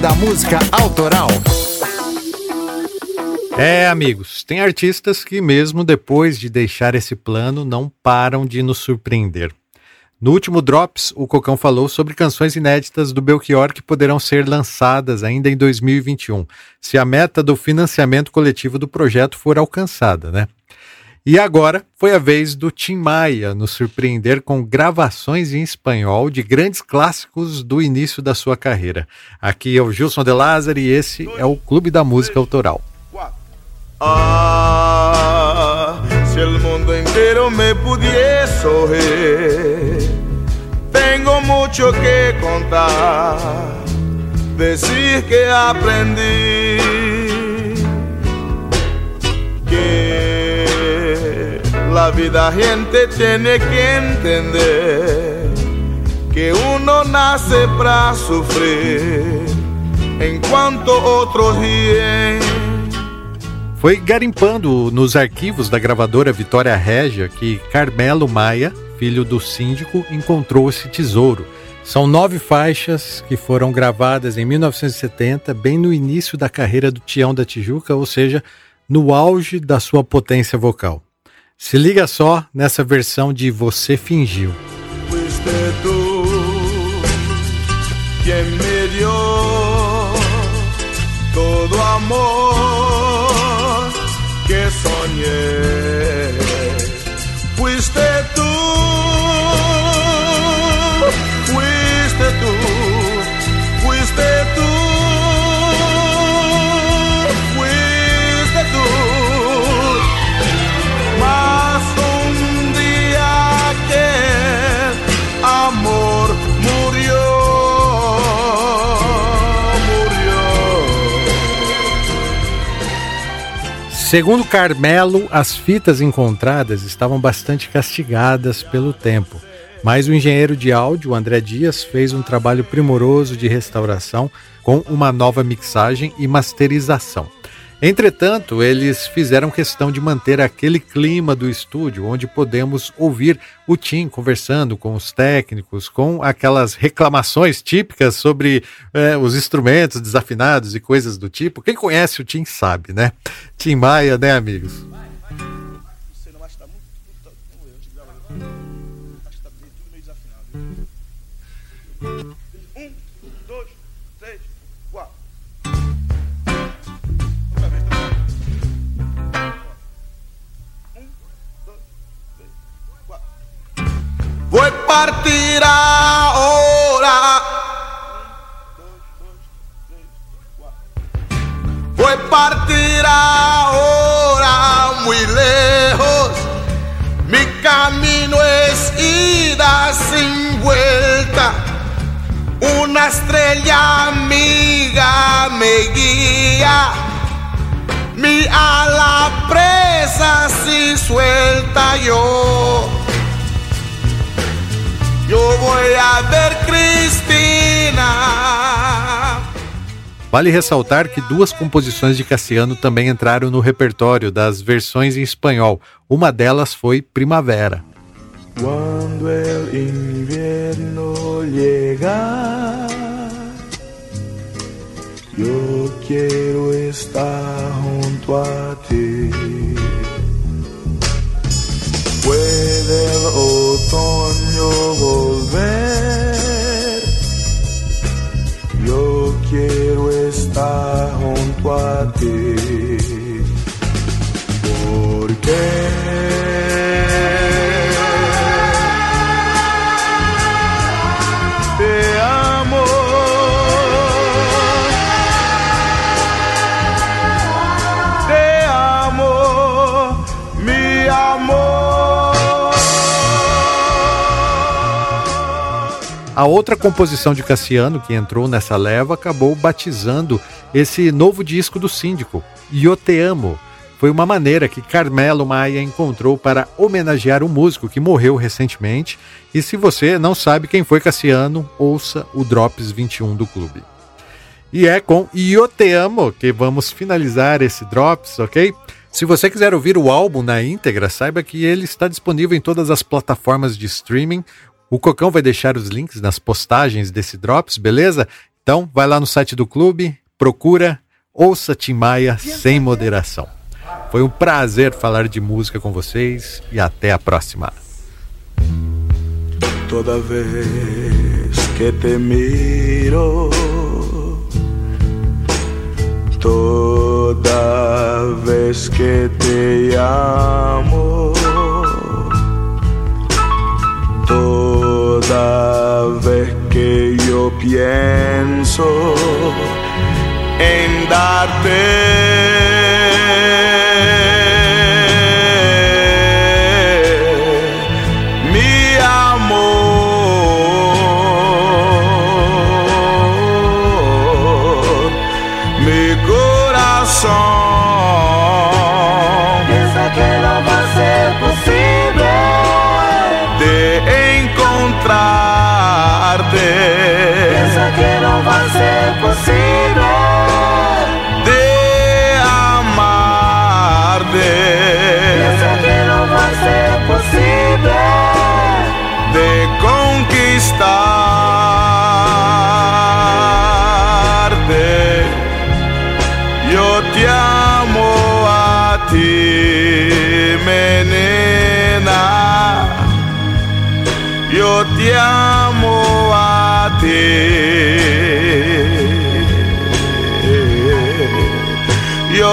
Da Música Autoral. É, amigos, tem artistas que, mesmo depois de deixar esse plano, não param de nos surpreender. No último Drops, o Cocão falou sobre canções inéditas do Belchior que poderão ser lançadas ainda em 2021, se a meta do financiamento coletivo do projeto for alcançada, né? E agora foi a vez do Tim Maia nos surpreender com gravações em espanhol de grandes clássicos do início da sua carreira. Aqui é o Gilson De Lázaro e esse é o Clube da Música Autoral. Ah, el mundo entero me pudiese oír, tengo mucho que contar, decir que aprendí. Vida gente tiene que entender que uno nace para sufrir, en cuanto otros ríen foi garimpando nos arquivos da gravadora Vitória Régia que Carmelo Maia, filho do síndico, encontrou esse tesouro. São nove faixas que foram gravadas em 1970, bem no início da carreira do Tião da Tijuca, ou seja, no auge da sua potência vocal. Se liga só nessa versão de Você Fingiu. todo amor que soñé. Fuiste tú, fuiste tú, fuiste tú, Segundo Carmelo, as fitas encontradas estavam bastante castigadas pelo tempo, mas o engenheiro de áudio, André Dias, fez um trabalho primoroso de restauração com uma nova mixagem e masterização. Entretanto, eles fizeram questão de manter aquele clima do estúdio, onde podemos ouvir o Tim conversando com os técnicos, com aquelas reclamações típicas sobre é, os instrumentos desafinados e coisas do tipo. Quem conhece o Tim sabe, né? Tim Maia, né, amigos? Voy a partir ahora. Voy a partir ahora muy lejos. Mi camino es ida sin vuelta. Una estrella amiga me guía. Mi ala presa si suelta yo Vou a ver Cristina. Vale ressaltar que duas composições de Cassiano também entraram no repertório das versões em espanhol. Uma delas foi Primavera. Quando o inverno llegar, eu quero estar junto a A outra composição de Cassiano que entrou nessa leva acabou batizando esse novo disco do Síndico, Eu Te Amo. Foi uma maneira que Carmelo Maia encontrou para homenagear um músico que morreu recentemente. E se você não sabe quem foi Cassiano, ouça o Drops 21 do clube. E é com Eu Te Amo que vamos finalizar esse Drops, ok? Se você quiser ouvir o álbum na íntegra, saiba que ele está disponível em todas as plataformas de streaming. O Cocão vai deixar os links nas postagens desse Drops, beleza? Então, vai lá no site do clube, procura, ouça Tim Maia sem moderação. Foi um prazer falar de música com vocês e até a próxima. Toda vez que te miro, toda vez que te amo, toda vez que yo pienso en darte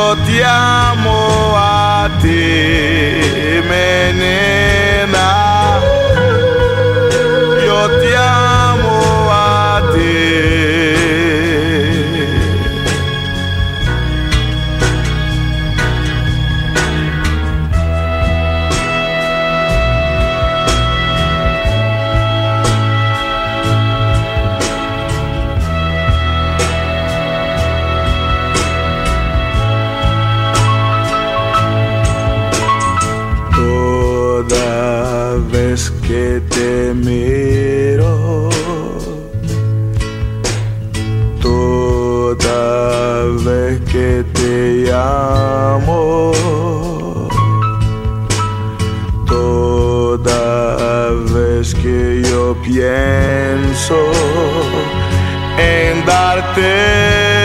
Yo vez que te miro, toda vez que te llamo, toda vez que yo pienso en darte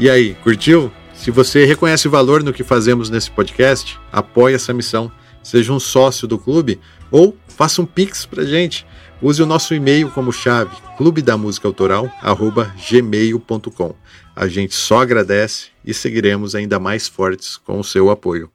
E aí, curtiu? Se você reconhece valor no que fazemos nesse podcast, apoie essa missão. Seja um sócio do clube ou faça um pix pra gente. Use o nosso e-mail como chave, clubedamusicaautoral@gmail.com. A gente só agradece e seguiremos ainda mais fortes com o seu apoio.